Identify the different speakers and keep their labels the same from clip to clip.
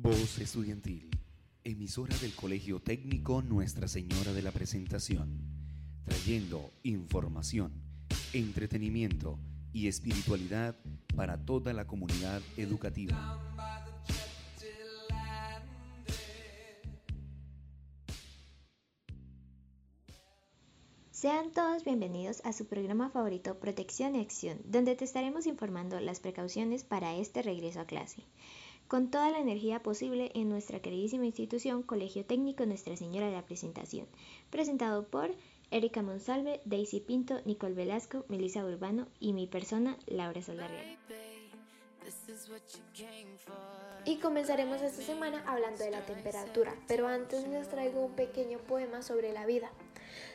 Speaker 1: Voz Estudiantil, emisora del Colegio Técnico Nuestra Señora de la Presentación, trayendo información, entretenimiento y espiritualidad para toda la comunidad educativa.
Speaker 2: Sean todos bienvenidos a su programa favorito Protección y Acción, donde te estaremos informando las precauciones para este regreso a clase con toda la energía posible en nuestra queridísima institución Colegio Técnico Nuestra Señora de la Presentación, presentado por Erika Monsalve, Daisy Pinto, Nicole Velasco, Melissa Urbano y mi persona, Laura Saldarriaga.
Speaker 3: Y comenzaremos esta semana hablando de la temperatura, pero antes les traigo un pequeño poema sobre la vida.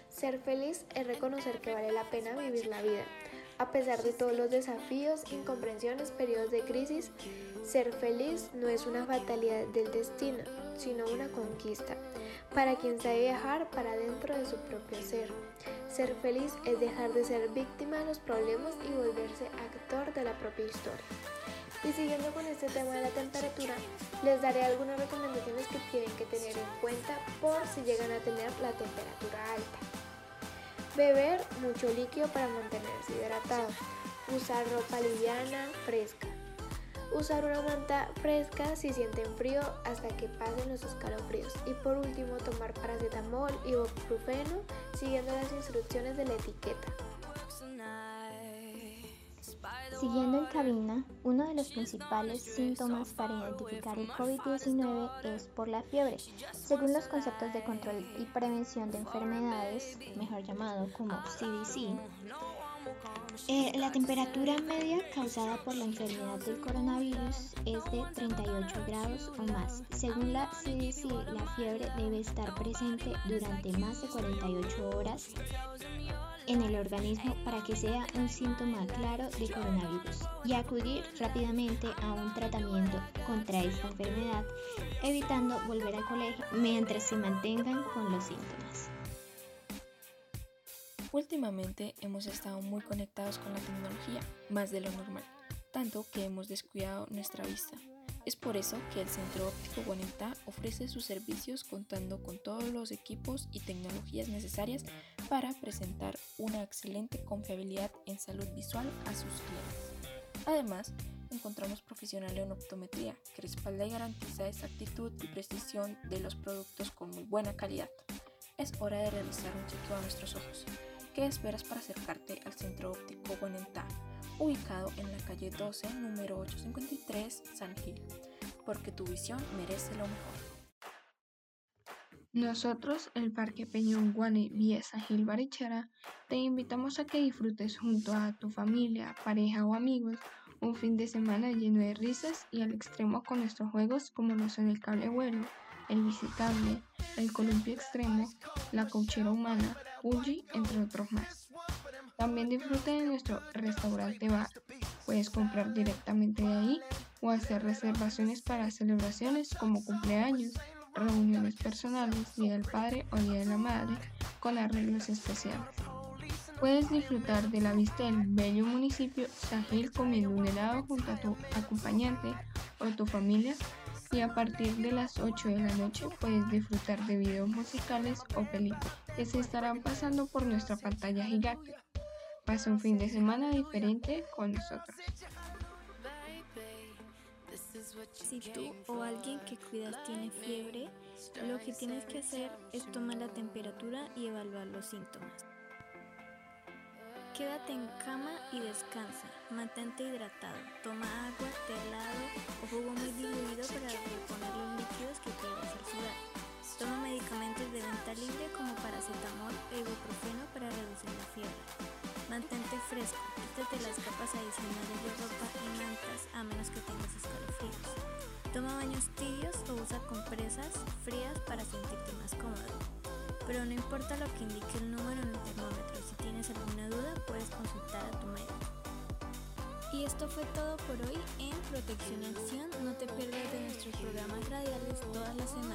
Speaker 3: Ser feliz es reconocer que vale la pena vivir la vida. A pesar de todos los desafíos, incomprensiones, periodos de crisis, ser feliz no es una fatalidad del destino, sino una conquista, para quien sabe viajar para dentro de su propio ser. Ser feliz es dejar de ser víctima de los problemas y volverse actor de la propia historia. Y siguiendo con este tema de la temperatura, les daré algunas recomendaciones que tienen que tener en cuenta por si llegan a tener la temperatura alta. Beber mucho líquido para mantenerse hidratado. Usar ropa liviana, fresca. Usar una manta fresca si sienten frío hasta que pasen los escalofríos. Y por último, tomar paracetamol y ibuprofeno siguiendo las instrucciones de la etiqueta.
Speaker 2: Siguiendo en cabina, uno de los principales síntomas para identificar el COVID-19 es por la fiebre. Según los conceptos de control y prevención de enfermedades, mejor llamado como CDC, eh, la temperatura media causada por la enfermedad del coronavirus es de 38 grados o más. Según la CDC, la fiebre debe estar presente durante más de 48 horas en el organismo para que sea un síntoma claro de coronavirus y acudir rápidamente a un tratamiento contra esta enfermedad, evitando volver al colegio mientras se mantengan con los síntomas.
Speaker 4: Últimamente hemos estado muy conectados con la tecnología, más de lo normal, tanto que hemos descuidado nuestra vista. Es por eso que el Centro Óptico Guanentá ofrece sus servicios contando con todos los equipos y tecnologías necesarias para presentar una excelente confiabilidad en salud visual a sus clientes. Además, encontramos profesional en optometría que respalda y garantiza exactitud y precisión de los productos con muy buena calidad. Es hora de realizar un chequeo a nuestros ojos. ¿Qué esperas para acercarte al Centro Óptico Guanentá? ubicado en la calle 12, número 853, San Gil, porque tu visión merece lo mejor.
Speaker 5: Nosotros, el Parque Peñón Guane Vía San Gil Barichara, te invitamos a que disfrutes junto a tu familia, pareja o amigos un fin de semana lleno de risas y al extremo con nuestros juegos como lo son el cable vuelo, el visitable, el columpio extremo, la cochera humana, Uji, entre otros más. También disfruta de nuestro restaurante bar. Puedes comprar directamente de ahí o hacer reservaciones para celebraciones como cumpleaños, reuniones personales, Día del Padre o Día de la Madre con arreglos especiales. Puedes disfrutar de la vista del bello municipio Sahil comiendo un helado junto a tu acompañante o tu familia y a partir de las 8 de la noche puedes disfrutar de videos musicales o películas que se estarán pasando por nuestra pantalla gigante. Pasa un fin de semana diferente con nosotros.
Speaker 6: Si tú o alguien que cuidas tiene fiebre, lo que tienes que hacer es tomar la temperatura y evaluar los síntomas. Quédate en cama y descansa. Mantente hidratado. Toma agua, té helado Mantente fresco, quítate las capas adicionales de ropa y mantas a menos que tengas escalofríos. Toma baños tibios o usa compresas frías para sentirte más cómodo. Pero no importa lo que indique el número en el termómetro, si tienes alguna duda puedes consultar a tu médico. Y esto fue todo por hoy en Protección Acción. No te pierdas de nuestros programas radiales todas las semanas.